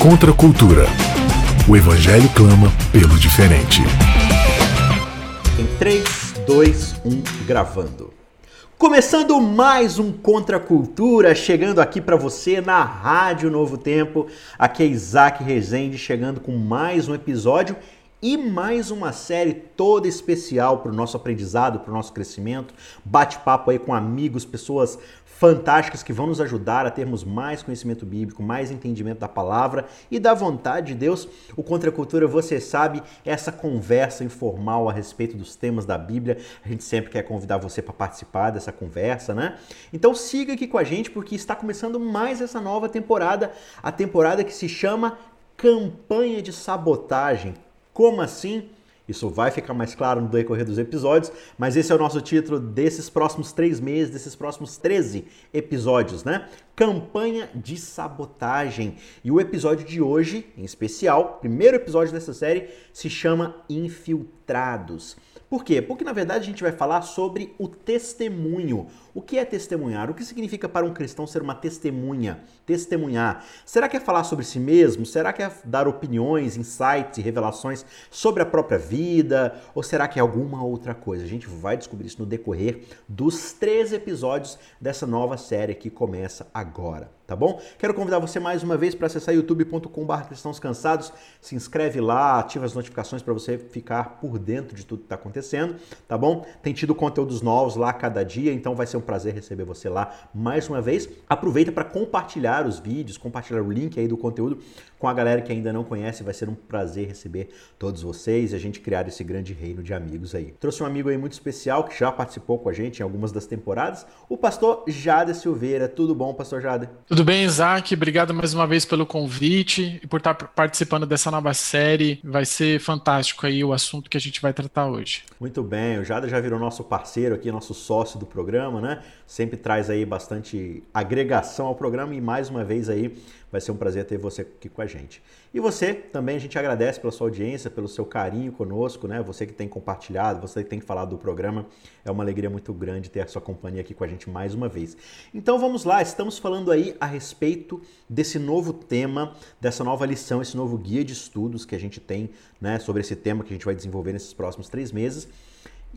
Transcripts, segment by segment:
Contra a cultura. O evangelho clama pelo diferente. Em 3, 2, 1, gravando. Começando mais um Contra a Cultura, chegando aqui para você na Rádio Novo Tempo. Aqui é Isaac Rezende, chegando com mais um episódio e mais uma série toda especial para o nosso aprendizado, para o nosso crescimento. Bate-papo aí com amigos, pessoas fantásticas que vão nos ajudar a termos mais conhecimento bíblico, mais entendimento da palavra e da vontade de Deus. O Contra a Cultura, você sabe, é essa conversa informal a respeito dos temas da Bíblia. A gente sempre quer convidar você para participar dessa conversa, né? Então siga aqui com a gente porque está começando mais essa nova temporada, a temporada que se chama Campanha de Sabotagem. Como assim? Isso vai ficar mais claro no decorrer dos episódios, mas esse é o nosso título desses próximos três meses, desses próximos 13 episódios, né? Campanha de sabotagem. E o episódio de hoje, em especial, primeiro episódio dessa série, se chama Infiltrados. Por quê? Porque na verdade a gente vai falar sobre o testemunho. O que é testemunhar? O que significa para um cristão ser uma testemunha? Testemunhar. Será que é falar sobre si mesmo? Será que é dar opiniões, insights e revelações sobre a própria vida? Ou será que é alguma outra coisa? A gente vai descobrir isso no decorrer dos três episódios dessa nova série que começa agora tá bom? Quero convidar você mais uma vez para acessar youtube.com.br cristãos cansados, se inscreve lá, ativa as notificações para você ficar por dentro de tudo que está acontecendo, tá bom? Tem tido conteúdos novos lá cada dia, então vai ser um prazer receber você lá mais uma vez. Aproveita para compartilhar os vídeos, compartilhar o link aí do conteúdo com a galera que ainda não conhece, vai ser um prazer receber todos vocês e a gente criar esse grande reino de amigos aí. Trouxe um amigo aí muito especial que já participou com a gente em algumas das temporadas, o pastor Jade Silveira. Tudo bom, pastor Jade? Tudo tudo bem, Isaac? Obrigado mais uma vez pelo convite e por estar participando dessa nova série. Vai ser fantástico aí o assunto que a gente vai tratar hoje. Muito bem, o Jada já virou nosso parceiro aqui, nosso sócio do programa, né? Sempre traz aí bastante agregação ao programa e mais uma vez aí Vai ser um prazer ter você aqui com a gente. E você também, a gente agradece pela sua audiência, pelo seu carinho conosco, né? Você que tem compartilhado, você que tem falado do programa. É uma alegria muito grande ter a sua companhia aqui com a gente mais uma vez. Então vamos lá, estamos falando aí a respeito desse novo tema, dessa nova lição, esse novo guia de estudos que a gente tem, né, sobre esse tema que a gente vai desenvolver nesses próximos três meses.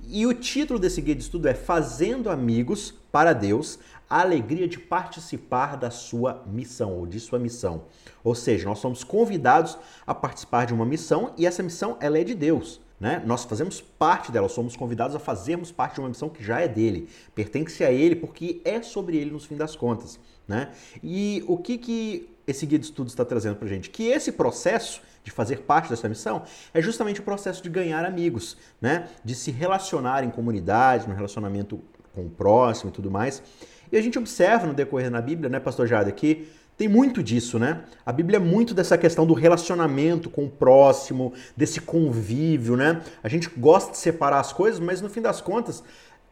E o título desse guia de estudo é Fazendo Amigos para Deus, a alegria de participar da sua missão ou de sua missão. Ou seja, nós somos convidados a participar de uma missão e essa missão ela é de Deus. Né? Nós fazemos parte dela, somos convidados a fazermos parte de uma missão que já é dele, pertence a ele porque é sobre ele no fim das contas. Né? E o que, que esse guia de estudos está trazendo para gente? Que esse processo de fazer parte dessa missão é justamente o processo de ganhar amigos, né? de se relacionar em comunidade, no relacionamento com o próximo e tudo mais. E a gente observa no decorrer na Bíblia, né, pastor Jada, que tem muito disso, né? A Bíblia é muito dessa questão do relacionamento com o próximo, desse convívio, né? A gente gosta de separar as coisas, mas no fim das contas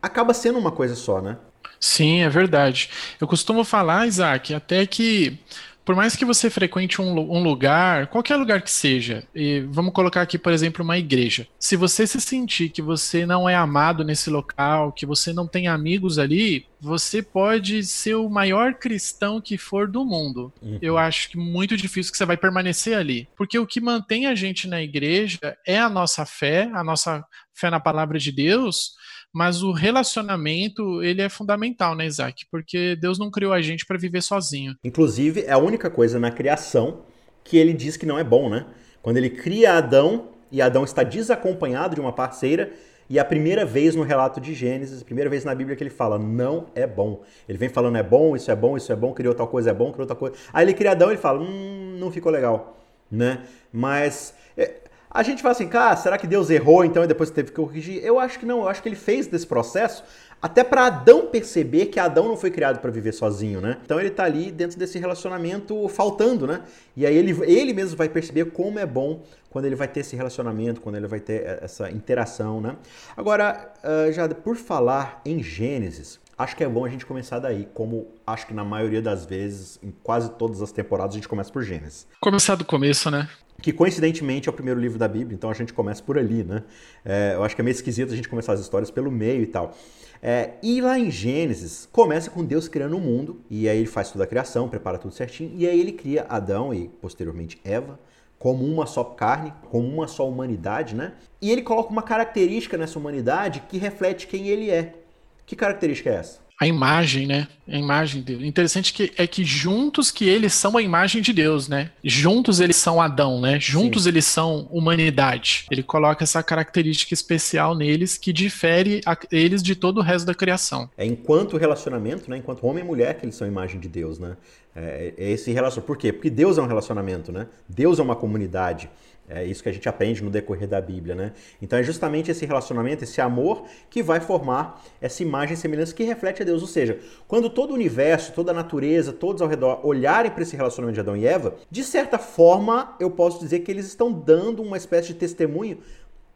acaba sendo uma coisa só, né? Sim, é verdade. Eu costumo falar, Isaac, até que por mais que você frequente um, um, lugar, qualquer lugar que seja, e vamos colocar aqui, por exemplo, uma igreja. Se você se sentir que você não é amado nesse local, que você não tem amigos ali, você pode ser o maior cristão que for do mundo. Uhum. Eu acho que muito difícil que você vai permanecer ali. Porque o que mantém a gente na igreja é a nossa fé, a nossa fé na palavra de Deus, mas o relacionamento, ele é fundamental, né, Isaac? Porque Deus não criou a gente para viver sozinho. Inclusive, é a única coisa na criação que ele diz que não é bom, né? Quando ele cria Adão e Adão está desacompanhado de uma parceira, e a primeira vez no relato de Gênesis, a primeira vez na Bíblia que ele fala, não é bom. Ele vem falando, é bom, isso é bom, isso é bom, criou tal coisa, é bom, criou tal coisa. Aí ele cria Adão e ele fala, hum, não ficou legal, né? Mas é, a gente fala assim, cara, será que Deus errou então e depois teve que corrigir? Eu acho que não, eu acho que ele fez desse processo até para Adão perceber que Adão não foi criado para viver sozinho, né? Então ele tá ali dentro desse relacionamento faltando, né? E aí ele, ele mesmo vai perceber como é bom quando ele vai ter esse relacionamento, quando ele vai ter essa interação, né? Agora, uh, já por falar em Gênesis, acho que é bom a gente começar daí, como acho que na maioria das vezes, em quase todas as temporadas, a gente começa por Gênesis. Começar do começo, né? Que coincidentemente é o primeiro livro da Bíblia, então a gente começa por ali, né? É, eu acho que é meio esquisito a gente começar as histórias pelo meio e tal. É, e lá em Gênesis, começa com Deus criando o um mundo, e aí ele faz toda a criação, prepara tudo certinho, e aí ele cria Adão e posteriormente Eva, como uma só carne, como uma só humanidade, né? E ele coloca uma característica nessa humanidade que reflete quem ele é. Que característica é essa? A imagem, né? A imagem dele. Interessante que é que juntos que eles são a imagem de Deus, né? Juntos eles são Adão, né? Juntos Sim. eles são humanidade. Ele coloca essa característica especial neles que difere a, eles de todo o resto da criação. É enquanto relacionamento, né? Enquanto homem e mulher que eles são a imagem de Deus, né? É, é esse relacionamento. Por quê? Porque Deus é um relacionamento, né? Deus é uma comunidade. É isso que a gente aprende no decorrer da Bíblia, né? Então é justamente esse relacionamento, esse amor que vai formar essa imagem e semelhança que reflete a Deus. Ou seja, quando todo o universo, toda a natureza, todos ao redor olharem para esse relacionamento de Adão e Eva, de certa forma eu posso dizer que eles estão dando uma espécie de testemunho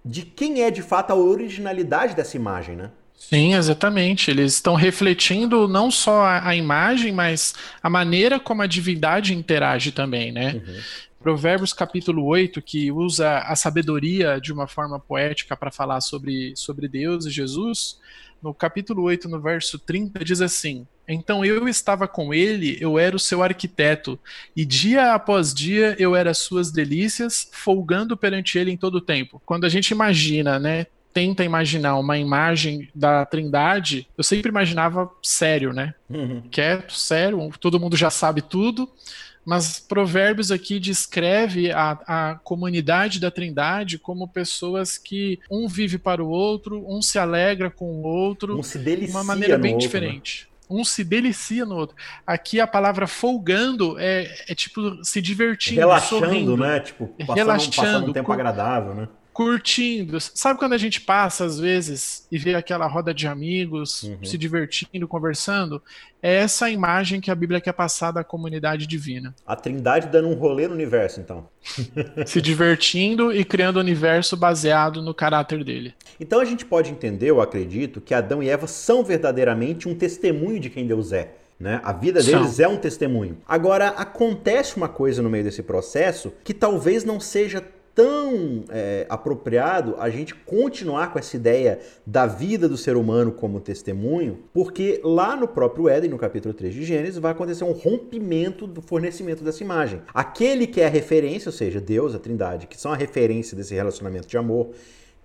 de quem é de fato a originalidade dessa imagem, né? Sim, exatamente. Eles estão refletindo não só a, a, imagem, mas a maneira como a divindade interage também, né? Uhum. Provérbios capítulo 8, que usa a sabedoria de uma forma poética para falar sobre, sobre Deus e Jesus, no capítulo 8, no verso 30, diz assim: Então eu estava com ele, eu era o seu arquiteto, e dia após dia eu era suas delícias, folgando perante ele em todo o tempo. Quando a gente imagina, né, tenta imaginar uma imagem da Trindade, eu sempre imaginava sério, né? Uhum. Quieto, sério, todo mundo já sabe tudo mas Provérbios aqui descreve a, a comunidade da Trindade como pessoas que um vive para o outro, um se alegra com o outro, um se delicia de uma maneira bem outro, né? diferente. Né? Um se delicia no outro. Aqui a palavra folgando é, é tipo se divertindo, relaxando, sorrindo, né? Tipo, passando, relaxando, passando um tempo agradável, né? Curtindo. Sabe quando a gente passa, às vezes, e vê aquela roda de amigos uhum. se divertindo, conversando? É essa imagem que a Bíblia quer passar da comunidade divina. A trindade dando um rolê no universo, então. se divertindo e criando um universo baseado no caráter dele. Então a gente pode entender, eu acredito, que Adão e Eva são verdadeiramente um testemunho de quem Deus é. Né? A vida deles São. é um testemunho. Agora, acontece uma coisa no meio desse processo que talvez não seja tão é, apropriado a gente continuar com essa ideia da vida do ser humano como testemunho, porque lá no próprio Éden, no capítulo 3 de Gênesis, vai acontecer um rompimento do fornecimento dessa imagem. Aquele que é a referência, ou seja, Deus, a Trindade, que são a referência desse relacionamento de amor,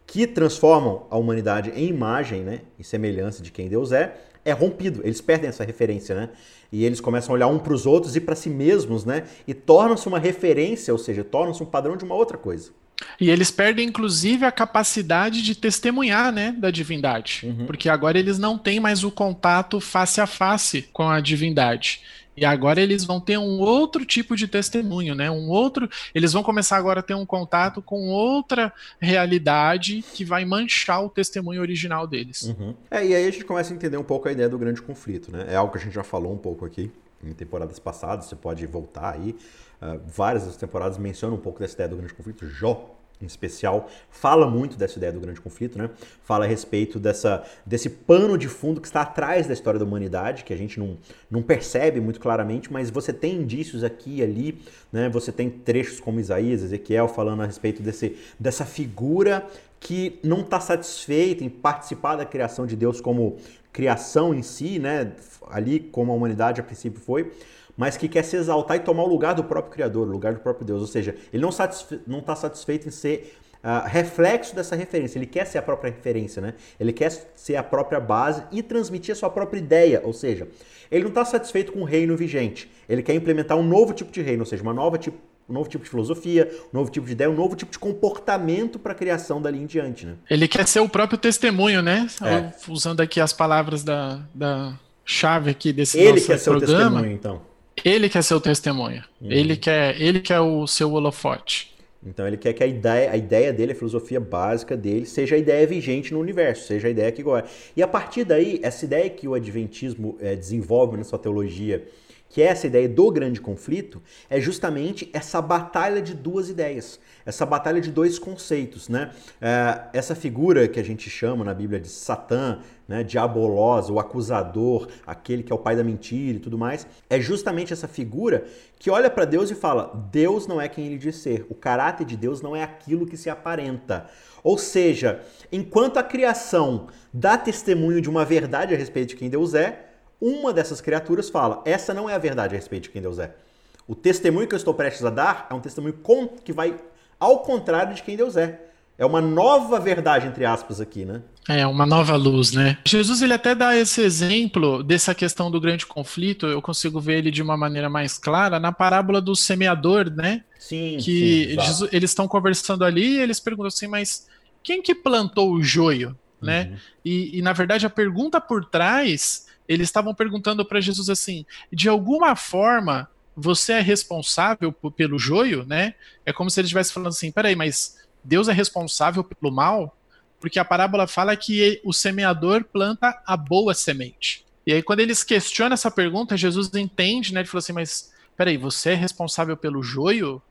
que transformam a humanidade em imagem né, e semelhança de quem Deus é, é rompido. Eles perdem essa referência, né? E eles começam a olhar um para os outros e para si mesmos, né? E tornam-se uma referência, ou seja, tornam-se um padrão de uma outra coisa. E eles perdem, inclusive, a capacidade de testemunhar, né, da divindade. Uhum. Porque agora eles não têm mais o contato face a face com a divindade. E agora eles vão ter um outro tipo de testemunho, né? Um outro, eles vão começar agora a ter um contato com outra realidade que vai manchar o testemunho original deles. Uhum. É, e aí a gente começa a entender um pouco a ideia do grande conflito, né? É algo que a gente já falou um pouco aqui em temporadas passadas, você pode voltar aí. Uh, várias das temporadas mencionam um pouco dessa ideia do grande conflito. Jó em especial, fala muito dessa ideia do grande conflito, né? Fala a respeito dessa, desse pano de fundo que está atrás da história da humanidade, que a gente não, não percebe muito claramente, mas você tem indícios aqui e ali, né? Você tem trechos como Isaías, Ezequiel falando a respeito desse, dessa figura que não está satisfeita em participar da criação de Deus como criação em si, né? Ali como a humanidade a princípio foi, mas que quer se exaltar e tomar o lugar do próprio Criador, o lugar do próprio Deus. Ou seja, ele não está satisfe satisfeito em ser uh, reflexo dessa referência, ele quer ser a própria referência, né? Ele quer ser a própria base e transmitir a sua própria ideia. Ou seja, ele não está satisfeito com o reino vigente, ele quer implementar um novo tipo de reino, ou seja, uma nova tipo um novo tipo de filosofia, um novo tipo de ideia, um novo tipo de comportamento para a criação dali em diante, né? Ele quer ser o próprio testemunho, né? É. Usando aqui as palavras da, da chave aqui desse Ele quer ser programa. o testemunho, então. Ele quer ser o testemunha. Uhum. Ele quer, ele quer o seu holofote. Então ele quer que a ideia, a ideia dele, a filosofia básica dele, seja a ideia vigente no universo, seja a ideia que agora. E a partir daí, essa ideia que o Adventismo é, desenvolve na sua teologia que é essa ideia do grande conflito, é justamente essa batalha de duas ideias, essa batalha de dois conceitos, né? É, essa figura que a gente chama na Bíblia de Satã, né, diabolosa, o acusador, aquele que é o pai da mentira e tudo mais, é justamente essa figura que olha para Deus e fala: Deus não é quem ele diz ser, o caráter de Deus não é aquilo que se aparenta. Ou seja, enquanto a criação dá testemunho de uma verdade a respeito de quem Deus é, uma dessas criaturas fala: essa não é a verdade a respeito de quem Deus é. O testemunho que eu estou prestes a dar é um testemunho que vai ao contrário de quem Deus é. É uma nova verdade, entre aspas, aqui, né? É, uma nova luz, né? Jesus, ele até dá esse exemplo dessa questão do grande conflito, eu consigo ver ele de uma maneira mais clara na parábola do semeador, né? Sim, que sim, Jesus, eles estão conversando ali e eles perguntam assim, mas quem que plantou o joio, né? Uhum. E, e, na verdade, a pergunta por trás, eles estavam perguntando para Jesus assim, de alguma forma, você é responsável pelo joio, né? É como se ele estivesse falando assim, peraí, mas Deus é responsável pelo mal, porque a parábola fala que o semeador planta a boa semente. E aí, quando eles questionam essa pergunta, Jesus entende, né? Ele falou assim: Mas peraí, você é responsável pelo joio?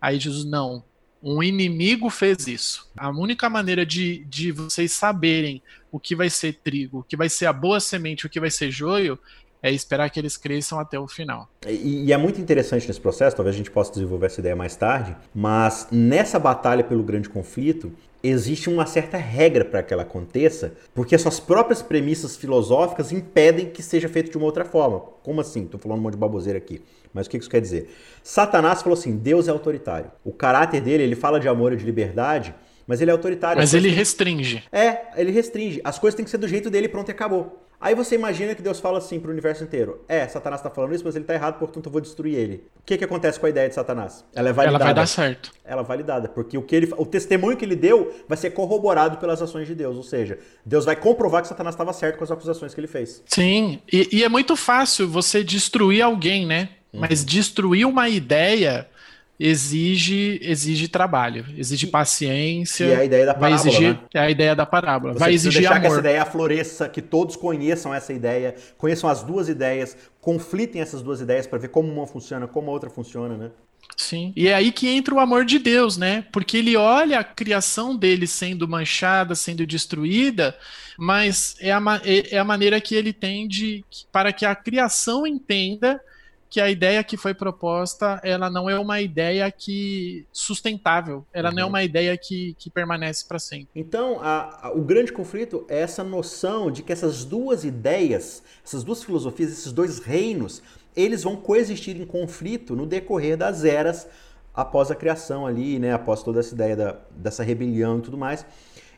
Aí Jesus, não. Um inimigo fez isso. A única maneira de, de vocês saberem o que vai ser trigo, o que vai ser a boa semente, o que vai ser joio, é esperar que eles cresçam até o final. E, e, é muito interessante nesse processo, talvez a gente possa desenvolver essa ideia mais tarde, mas nessa batalha pelo grande conflito, existe uma certa regra para que ela aconteça, porque as suas próprias premissas filosóficas impedem que seja feito de uma outra forma. Como assim? Estou falando um monte de baboseira aqui. Mas o que isso quer dizer? Satanás falou assim: Deus é autoritário. O caráter dele, ele fala de amor e de liberdade, mas ele é autoritário. Mas ele restringe. É, ele restringe. As coisas têm que ser do jeito dele, pronto e acabou. Aí você imagina que Deus fala assim para o universo inteiro: É, Satanás está falando isso, mas ele está errado, portanto eu vou destruir ele. O que, que acontece com a ideia de Satanás? Ela é validada. Ela vai dar certo. Ela é validada, porque o, que ele, o testemunho que ele deu vai ser corroborado pelas ações de Deus. Ou seja, Deus vai comprovar que Satanás estava certo com as acusações que ele fez. Sim, e, e é muito fácil você destruir alguém, né? Uhum. Mas destruir uma ideia exige exige trabalho, exige paciência. E é a ideia da parábola, vai exigir, né? É a ideia da parábola. Você vai exigir deixar amor. que essa ideia floresça, que todos conheçam essa ideia, conheçam as duas ideias, conflitem essas duas ideias para ver como uma funciona, como a outra funciona, né? Sim. E é aí que entra o amor de Deus, né? Porque ele olha a criação dele sendo manchada, sendo destruída, mas é a, é, é a maneira que ele tem de para que a criação entenda que a ideia que foi proposta, ela não é uma ideia que sustentável, ela uhum. não é uhum. uma ideia que, que permanece para sempre. Então, a, a, o grande conflito é essa noção de que essas duas ideias, essas duas filosofias, esses dois reinos, eles vão coexistir em conflito no decorrer das eras após a criação ali, né, após toda essa ideia da, dessa rebelião e tudo mais.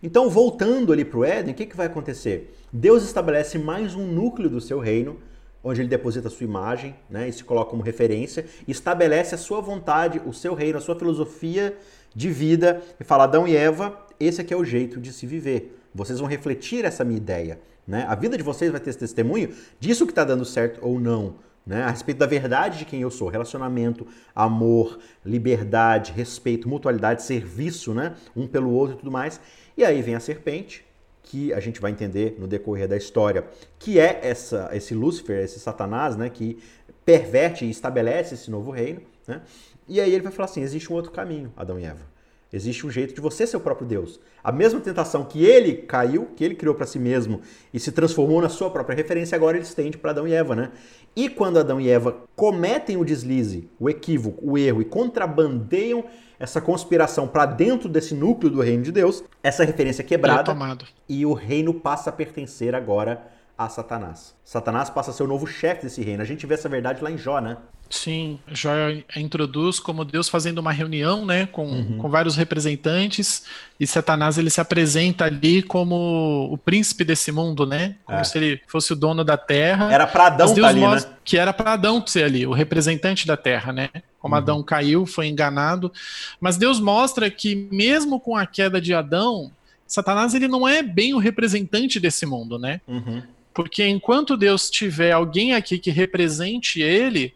Então, voltando ali para o Éden, o que, que vai acontecer? Deus estabelece mais um núcleo do seu reino, onde ele deposita a sua imagem né, e se coloca como referência, estabelece a sua vontade, o seu reino, a sua filosofia de vida, e fala, Adão e Eva, esse aqui é o jeito de se viver. Vocês vão refletir essa minha ideia. Né? A vida de vocês vai ter esse testemunho disso que está dando certo ou não. Né? A respeito da verdade de quem eu sou, relacionamento, amor, liberdade, respeito, mutualidade, serviço, né? um pelo outro e tudo mais. E aí vem a serpente, que a gente vai entender no decorrer da história, que é essa, esse Lúcifer, esse Satanás, né, que perverte e estabelece esse novo reino, né? E aí ele vai falar assim: existe um outro caminho, Adão e Eva. Existe um jeito de você ser o próprio Deus. A mesma tentação que ele caiu, que ele criou para si mesmo e se transformou na sua própria referência, agora ele estende para Adão e Eva, né? E quando Adão e Eva cometem o deslize, o equívoco, o erro e contrabandeiam essa conspiração para dentro desse núcleo do reino de Deus, essa referência é quebrada é e o reino passa a pertencer agora a Satanás. Satanás passa a ser o novo chefe desse reino. A gente vê essa verdade lá em Jó, né? Sim, Jó introduz como Deus fazendo uma reunião, né, com, uhum. com vários representantes, e Satanás ele se apresenta ali como o príncipe desse mundo, né, como é. se ele fosse o dono da terra. Era para Adão tá ali, né? Que era para Adão ser ali, o representante da terra, né? Como uhum. Adão caiu, foi enganado, mas Deus mostra que mesmo com a queda de Adão, Satanás ele não é bem o representante desse mundo, né? Uhum. Porque enquanto Deus tiver alguém aqui que represente ele,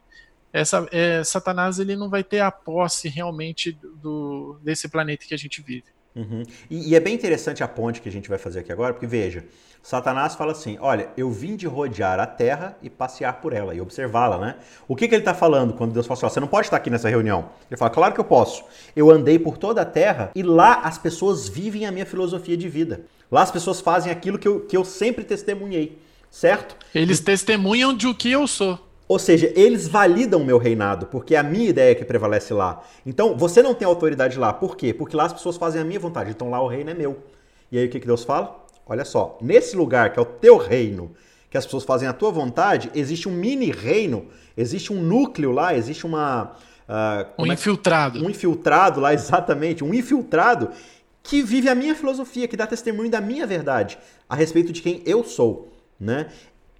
essa, é, Satanás ele não vai ter a posse realmente do, desse planeta que a gente vive. Uhum. E, e, é bem interessante a ponte que a gente vai fazer aqui agora, porque veja, Satanás fala assim: olha, eu vim de rodear a terra e passear por ela e observá-la, né? O que, que ele está falando quando Deus fala assim: você não pode estar aqui nessa reunião? Ele fala: claro que eu posso. Eu andei por toda a terra e lá as pessoas vivem a minha filosofia de vida. Lá as pessoas fazem aquilo que eu, que eu sempre testemunhei, certo? Eles testemunham de o que eu sou. Ou seja, eles validam o meu reinado, porque é a minha ideia que prevalece lá. Então, você não tem autoridade lá. Por quê? Porque lá as pessoas fazem a minha vontade. Então, lá o reino é meu. E aí, o que, que Deus fala? Olha só, nesse lugar que é o teu reino, que as pessoas fazem a tua vontade, existe um mini reino, existe um núcleo lá, existe uma. Uh, um é infiltrado. É? Um infiltrado lá, exatamente. Um infiltrado que vive a minha filosofia, que dá testemunho da minha verdade a respeito de quem eu sou. Né?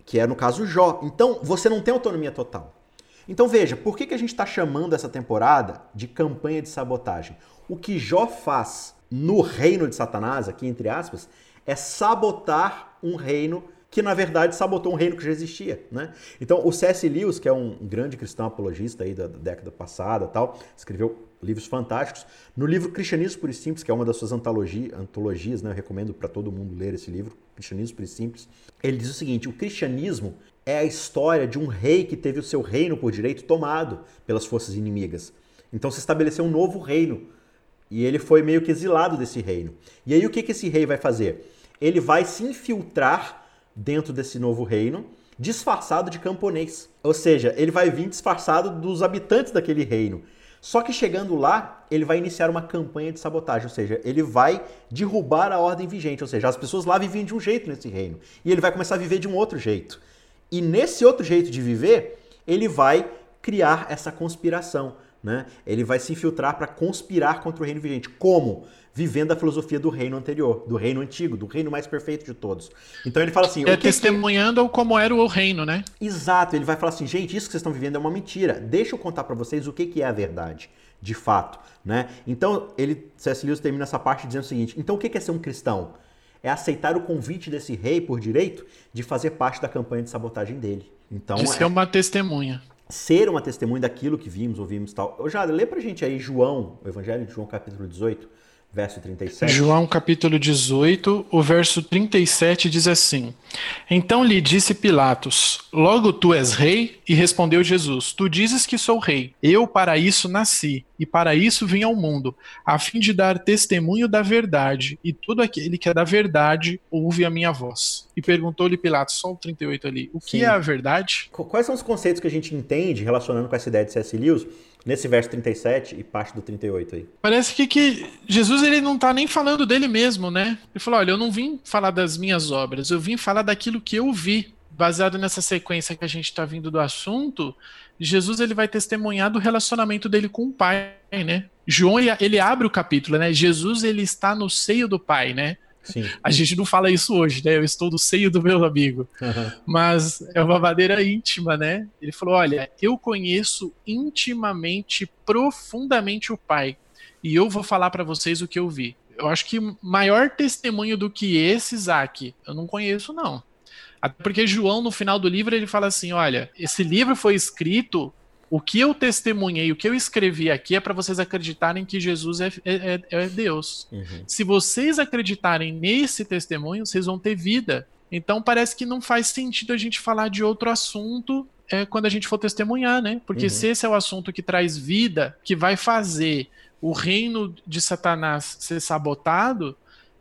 Que é no caso Jó. Então você não tem autonomia total. Então veja, por que, que a gente está chamando essa temporada de campanha de sabotagem? O que Jó faz no reino de Satanás, aqui entre aspas, é sabotar um reino que na verdade sabotou um reino que já existia, né? Então o C.S. Lewis, que é um grande cristão apologista aí da década passada, tal, escreveu livros fantásticos. No livro Cristianismo por Simples, que é uma das suas antologia, antologias, né? Eu recomendo para todo mundo ler esse livro, Cristianismo por Simples. Ele diz o seguinte: o cristianismo é a história de um rei que teve o seu reino por direito tomado pelas forças inimigas. Então se estabeleceu um novo reino. E ele foi meio que exilado desse reino. E aí o que, que esse rei vai fazer? Ele vai se infiltrar dentro desse novo reino, disfarçado de camponês. Ou seja, ele vai vir disfarçado dos habitantes daquele reino. Só que chegando lá, ele vai iniciar uma campanha de sabotagem, ou seja, ele vai derrubar a ordem vigente, ou seja, as pessoas lá viviam de um jeito nesse reino, e ele vai começar a viver de um outro jeito. E nesse outro jeito de viver, ele vai criar essa conspiração, né? Ele vai se infiltrar para conspirar contra o reino vigente. Como? vivendo a filosofia do reino anterior, do reino antigo, do reino mais perfeito de todos. Então ele fala assim. É testemunhando que... como era o reino, né? Exato. Ele vai falar assim, gente, isso que vocês estão vivendo é uma mentira. Deixa eu contar para vocês o que, que é a verdade, de fato, né? Então ele, C.S. Lewis termina essa parte dizendo o seguinte: então o que é ser um cristão? É aceitar o convite desse rei por direito de fazer parte da campanha de sabotagem dele. Então, de ser é... uma testemunha ser uma testemunha daquilo que vimos, ouvimos e tal. Ô, Jada, lê pra gente aí João, o Evangelho de João, capítulo 18, verso 37. João capítulo 18, o verso 37 diz assim: Então lhe disse Pilatos: Logo tu és rei? E respondeu Jesus: Tu dizes que sou rei. Eu para isso nasci, e para isso vim ao mundo, a fim de dar testemunho da verdade, e todo aquele que é da verdade ouve a minha voz. E perguntou-lhe Pilatos, só o 38 ali, o que Sim. é a verdade? Quais são os conceitos que a gente entende relacionando com essa ideia de C.S. Lewis? Nesse verso 37 e parte do 38 aí. Parece que, que Jesus ele não está nem falando dele mesmo, né? Ele falou: olha, eu não vim falar das minhas obras, eu vim falar daquilo que eu vi. Baseado nessa sequência que a gente está vindo do assunto, Jesus ele vai testemunhar do relacionamento dele com o Pai, né? João ele abre o capítulo, né? Jesus ele está no seio do Pai, né? Sim. A gente não fala isso hoje, né? Eu estou no seio do meu amigo. Uhum. Mas é uma maneira íntima, né? Ele falou: Olha, eu conheço intimamente, profundamente o Pai. E eu vou falar para vocês o que eu vi. Eu acho que maior testemunho do que esse, Isaac, eu não conheço, não. Até porque João, no final do livro, ele fala assim: olha, esse livro foi escrito o que eu testemunhei, o que eu escrevi aqui é para vocês acreditarem que Jesus é, é, é, é Deus. Uhum. Se vocês acreditarem nesse testemunho, vocês vão ter vida. Então parece que não faz sentido a gente falar de outro assunto é, quando a gente for testemunhar, né? Porque uhum. se esse é o assunto que traz vida, que vai fazer o reino de Satanás ser sabotado,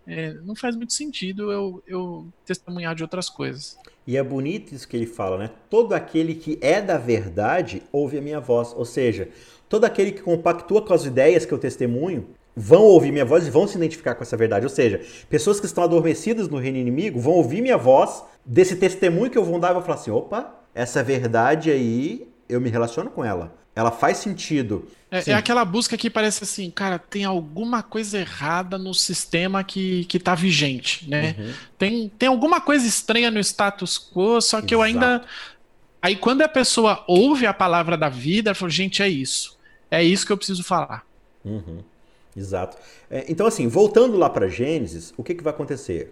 é, não faz muito sentido eu, eu testemunhar de outras coisas. E é bonito isso que ele fala, né? Todo aquele que é da verdade ouve a minha voz. Ou seja, todo aquele que compactua com as ideias que eu testemunho vão ouvir minha voz e vão se identificar com essa verdade. Ou seja, pessoas que estão adormecidas no reino inimigo vão ouvir minha voz desse testemunho que eu vou dar e vou falar assim: opa, essa verdade aí, eu me relaciono com ela ela faz sentido. É, é, aquela busca que parece assim, cara, tem alguma coisa errada no sistema que, que tá vigente, né? Uhum. Tem, tem alguma coisa estranha no status quo, só que Exato. eu ainda. Aí quando a pessoa ouve a palavra da vida, ela fala, gente, é isso. É isso que eu preciso falar. Uhum. Exato. É, então, assim, voltando lá para Gênesis, o que, que vai acontecer?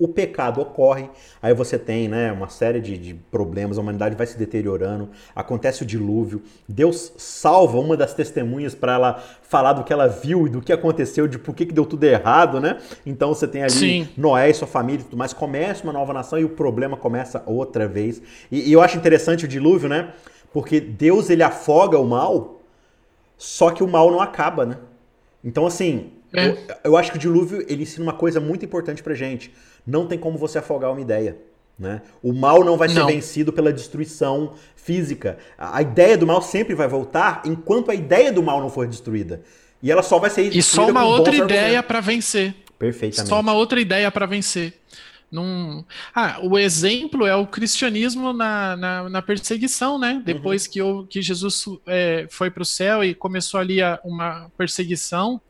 O pecado ocorre, aí você tem né, uma série de, de, problemas, a humanidade vai se deteriorando, acontece o dilúvio, Deus salva uma das testemunhas para ela falar do que ela viu e do que aconteceu, de por que, que deu tudo errado, né? Então você tem ali Sim. Noé e sua família e tudo mais, começa uma nova nação e o problema começa outra vez. E, e eu acho interessante o dilúvio, né? Porque Deus ele afoga o mal, só que o mal não acaba, né? Então assim, é. eu, eu acho que o dilúvio ele ensina uma coisa muito importante pra gente não tem como você afogar uma ideia. Né? O mal não vai ser não. vencido pela destruição física. A ideia do mal sempre vai voltar enquanto a ideia do mal não for destruída. E ela só vai ser E só uma outra ideia para vencer. Perfeitamente. Só uma outra ideia para vencer. Num... Ah, o exemplo é o cristianismo na, na, na perseguição, né? Depois uhum. que, eu, que Jesus é, foi para o céu e começou ali a, uma perseguição,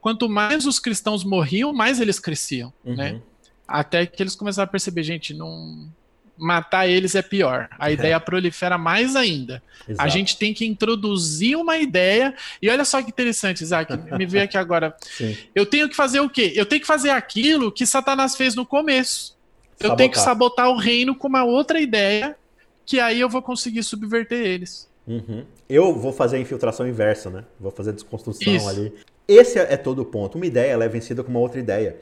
quanto mais os cristãos morriam, mais eles cresciam, né? uhum. né? Até que eles começaram a perceber, gente, não matar eles é pior. A é. ideia prolifera mais ainda. Exato. A gente tem que introduzir uma ideia. E olha só que interessante, Isaac, me veio aqui agora. Sim. Eu tenho que fazer o quê? Eu tenho que fazer aquilo que Satanás fez no começo. Eu tenho que sabotar o reino com uma outra ideia, que aí eu vou conseguir subverter eles. Uhum. Eu vou fazer a infiltração inversa, né? Vou fazer a desconstrução Isso. ali. Esse é todo o ponto. Uma ideia é vencida com uma outra ideia.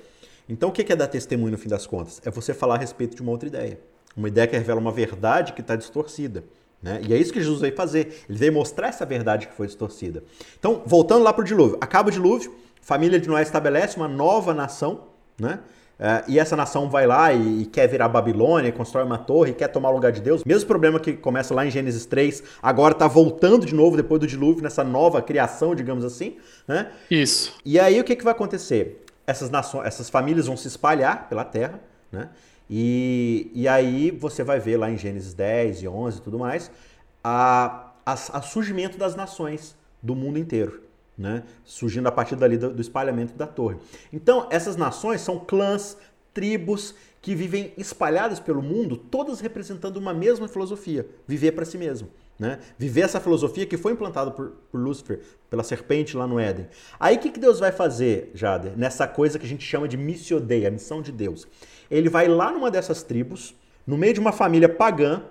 Então, o que é dar testemunho no fim das contas? É você falar a respeito de uma outra ideia. Uma ideia que revela uma verdade que está distorcida. Né? E é isso que Jesus veio fazer. Ele veio mostrar essa verdade que foi distorcida. Então, voltando lá para o dilúvio. Acaba o dilúvio, família de Noé estabelece uma nova nação, né? É, e essa nação vai lá e, e, quer virar Babilônia, constrói uma torre, quer tomar o lugar de Deus. Mesmo problema que começa lá em Gênesis 3, agora está voltando de novo depois do dilúvio, nessa nova criação, digamos assim. Né? Isso. E aí o que, que vai acontecer? Essas, nações, essas famílias vão se espalhar pela terra, né? E, e aí você vai ver lá em Gênesis 10 e 11 e tudo mais, a, a, a surgimento das nações do mundo inteiro. Né? Surgindo a partir dali do, do espalhamento da torre. Então, essas nações são clãs, tribos que vivem espalhadas pelo mundo, todas representando uma mesma filosofia, viver para si mesmo. Né? Viver essa filosofia que foi implantada por, por Lúcifer, pela serpente lá no Éden. Aí o que, que Deus vai fazer, Jader, nessa coisa que a gente chama de missiodeia, a missão de Deus? Ele vai lá numa dessas tribos, no meio de uma família pagã,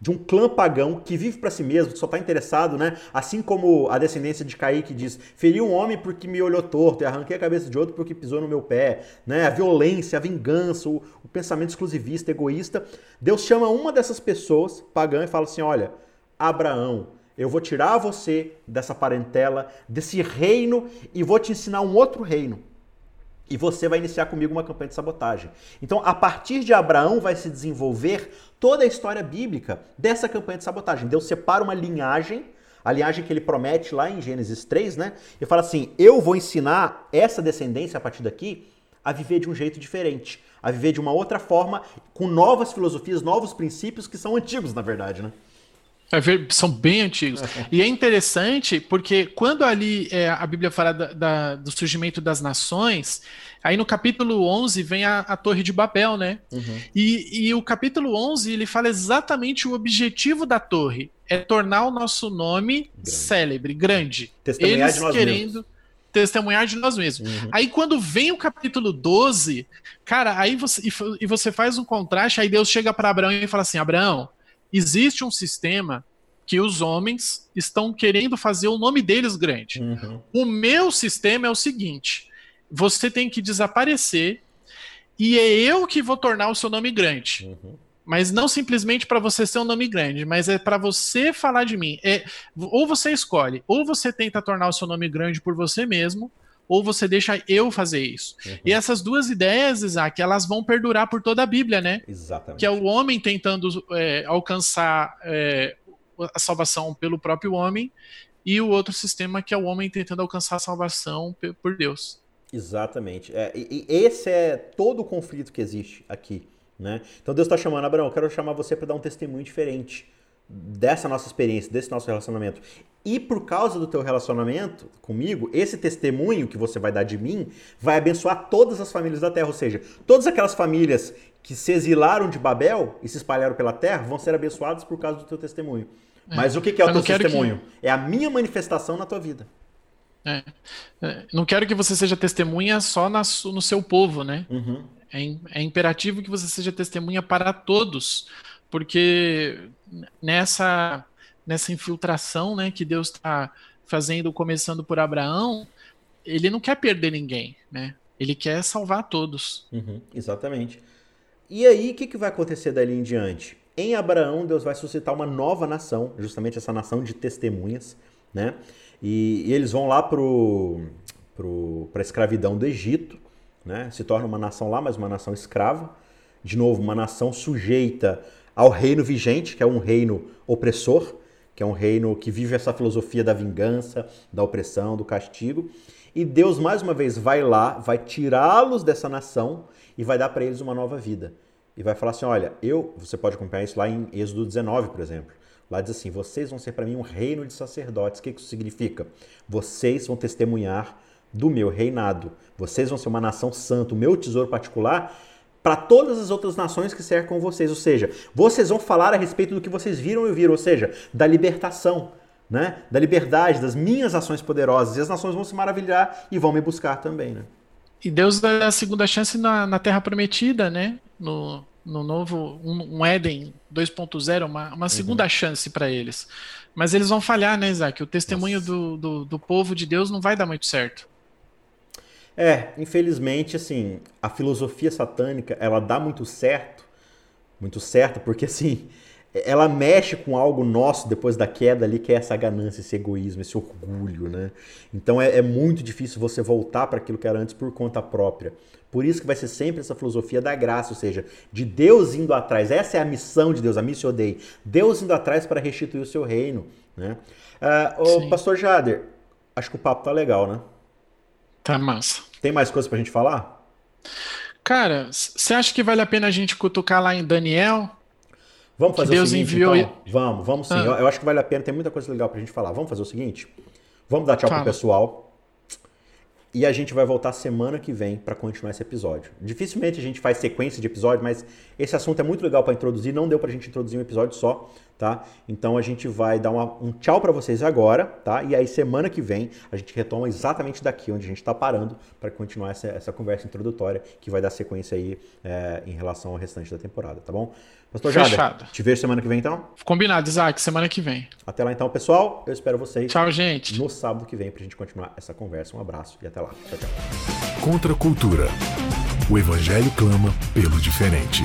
de um clã pagão que vive para si mesmo, que só está interessado, né? Assim como a descendência de Caíque diz: feri um homem porque me olhou torto, e arranquei a cabeça de outro porque pisou no meu pé, né? A violência, a vingança, o, o pensamento exclusivista, egoísta. Deus chama uma dessas pessoas, pagã, e fala assim: olha Abraão, eu vou tirar você dessa parentela, desse reino e vou te ensinar um outro reino. E você vai iniciar comigo uma campanha de sabotagem. Então, a partir de Abraão vai se desenvolver toda a história bíblica dessa campanha de sabotagem. Deus separa uma linhagem, a linhagem que ele promete lá em Gênesis 3, né? E fala assim: "Eu vou ensinar essa descendência a partir daqui a viver de um jeito diferente, a viver de uma outra forma, com novas filosofias, novos princípios que são antigos, na verdade, né? É são bem antigos. E é interessante porque quando ali é, a Bíblia fala da, da, do surgimento das nações, aí no capítulo 11 vem a, a Torre de Babel, né? Uhum. E, e o capítulo 11 ele fala exatamente o objetivo da torre. É tornar o nosso nome grande. célebre, grande. Testemunhar Eles de nós querendo... Mesmos testemunhar de nós mesmos. Uhum. Aí quando vem o capítulo 12, cara, aí você e você faz um contraste, aí Deus chega para Abraão e fala assim: "Abraão, existe um sistema que os homens estão querendo fazer o nome deles grande. Uhum. O meu sistema é o seguinte: você tem que desaparecer e é eu que vou tornar o seu nome grande. Uhum. Mas não simplesmente para você ser um nome grande, mas é para você falar de mim. É, ou você escolhe, ou você tenta tornar o seu nome grande por você mesmo, ou você deixa eu fazer isso. Uhum. E essas duas ideias, Isaac, elas vão perdurar por toda a Bíblia, né? Exatamente. Que é o homem tentando é, alcançar é, a salvação pelo próprio homem e o outro sistema que é o homem tentando alcançar a salvação por Deus. Exatamente. É, e, e esse é todo o conflito que existe aqui. Né? Então Deus está chamando, Abraão, eu quero chamar você para dar um testemunho diferente dessa nossa experiência, desse nosso relacionamento. E por causa do teu relacionamento comigo, esse testemunho que você vai dar de mim vai abençoar todas as famílias da terra. Ou seja, todas aquelas famílias que se exilaram de Babel e se espalharam pela terra vão ser abençoadas por causa do teu testemunho. É, Mas o que, que é o teu testemunho? Que... É a minha manifestação na tua vida. É. É. Não quero que você seja testemunha só na, no seu povo, né? Uhum. É, é imperativo que você seja testemunha para todos, porque nessa, nessa infiltração né, que Deus está fazendo, começando por Abraão, ele não quer perder ninguém, né? Ele quer salvar todos. Uhum, exatamente. E aí, o que, que vai acontecer dali em diante? Em Abraão, Deus vai suscitar uma nova nação, justamente essa nação de testemunhas, né? E, e eles vão lá para a escravidão do Egito, né? Se torna uma nação lá, mas uma nação escrava. De novo, uma nação sujeita ao reino vigente, que é um reino opressor, que é um reino que vive essa filosofia da vingança, da opressão, do castigo. E Deus, mais uma vez, vai lá, vai tirá-los dessa nação e vai dar para eles uma nova vida e vai falar assim: olha, eu, você pode acompanhar isso lá em Êxodo 19, por exemplo. Lá diz assim: vocês vão ser para mim um reino de sacerdotes. O que isso significa? Vocês vão testemunhar do meu reinado. Vocês vão ser uma nação santa, o meu tesouro particular para todas as outras nações que cercam vocês. Ou seja, vocês vão falar a respeito do que vocês viram e viram, ou seja, da libertação, né? da liberdade, das minhas ações poderosas. E as nações vão se maravilhar e vão me buscar também. Né? E Deus dá a segunda chance na, na Terra Prometida, né? No, no novo um, um Éden 2.0, uma, uma segunda uhum. chance para eles. Mas eles vão falhar, né, Isaac? O testemunho do, do, do, povo de Deus não vai dar muito certo. É, infelizmente, assim, a filosofia satânica, ela dá muito certo, muito certo, porque assim, ela mexe com algo nosso depois da queda ali, que é essa ganância, esse egoísmo, esse orgulho, né? Então é, é muito difícil você voltar para aquilo que era antes por conta própria. Por isso que vai ser sempre essa filosofia da graça, ou seja, de Deus indo atrás. Essa é a missão de Deus, a missão dei. Deus indo atrás para restituir o seu reino, né? Uh, o pastor Jader, acho que o papo tá legal, né? Tá massa. Tem mais coisas pra gente falar? Cara, você acha que vale a pena a gente cutucar lá em Daniel? Vamos fazer Deus o seguinte, enviou... então? Vamos, vamos sim. Ah. Eu, eu, acho que vale a pena, tem muita coisa legal pra gente falar. Vamos fazer o seguinte? Vamos dar tchau Fala. pro pessoal. E a gente vai voltar semana que vem para continuar esse episódio. Dificilmente a gente faz sequência de episódio, mas esse assunto é muito legal para introduzir. Não deu para a gente introduzir um episódio só, tá? Então a gente vai dar uma, um tchau para vocês agora, tá? E aí semana que vem a gente retoma exatamente daqui onde a gente está parando para continuar essa, essa conversa introdutória que vai dar sequência aí é, em relação ao restante da temporada, tá bom? Pastor Fechado. Jader, te vejo semana que vem então? Combinado, Isaac, semana que vem. Até lá então, pessoal. Eu espero vocês. Tchau, gente. No sábado que vem pra gente continuar essa conversa. Um abraço e até lá. Tchau, tchau. Contra a cultura. O evangelho clama pelo diferente.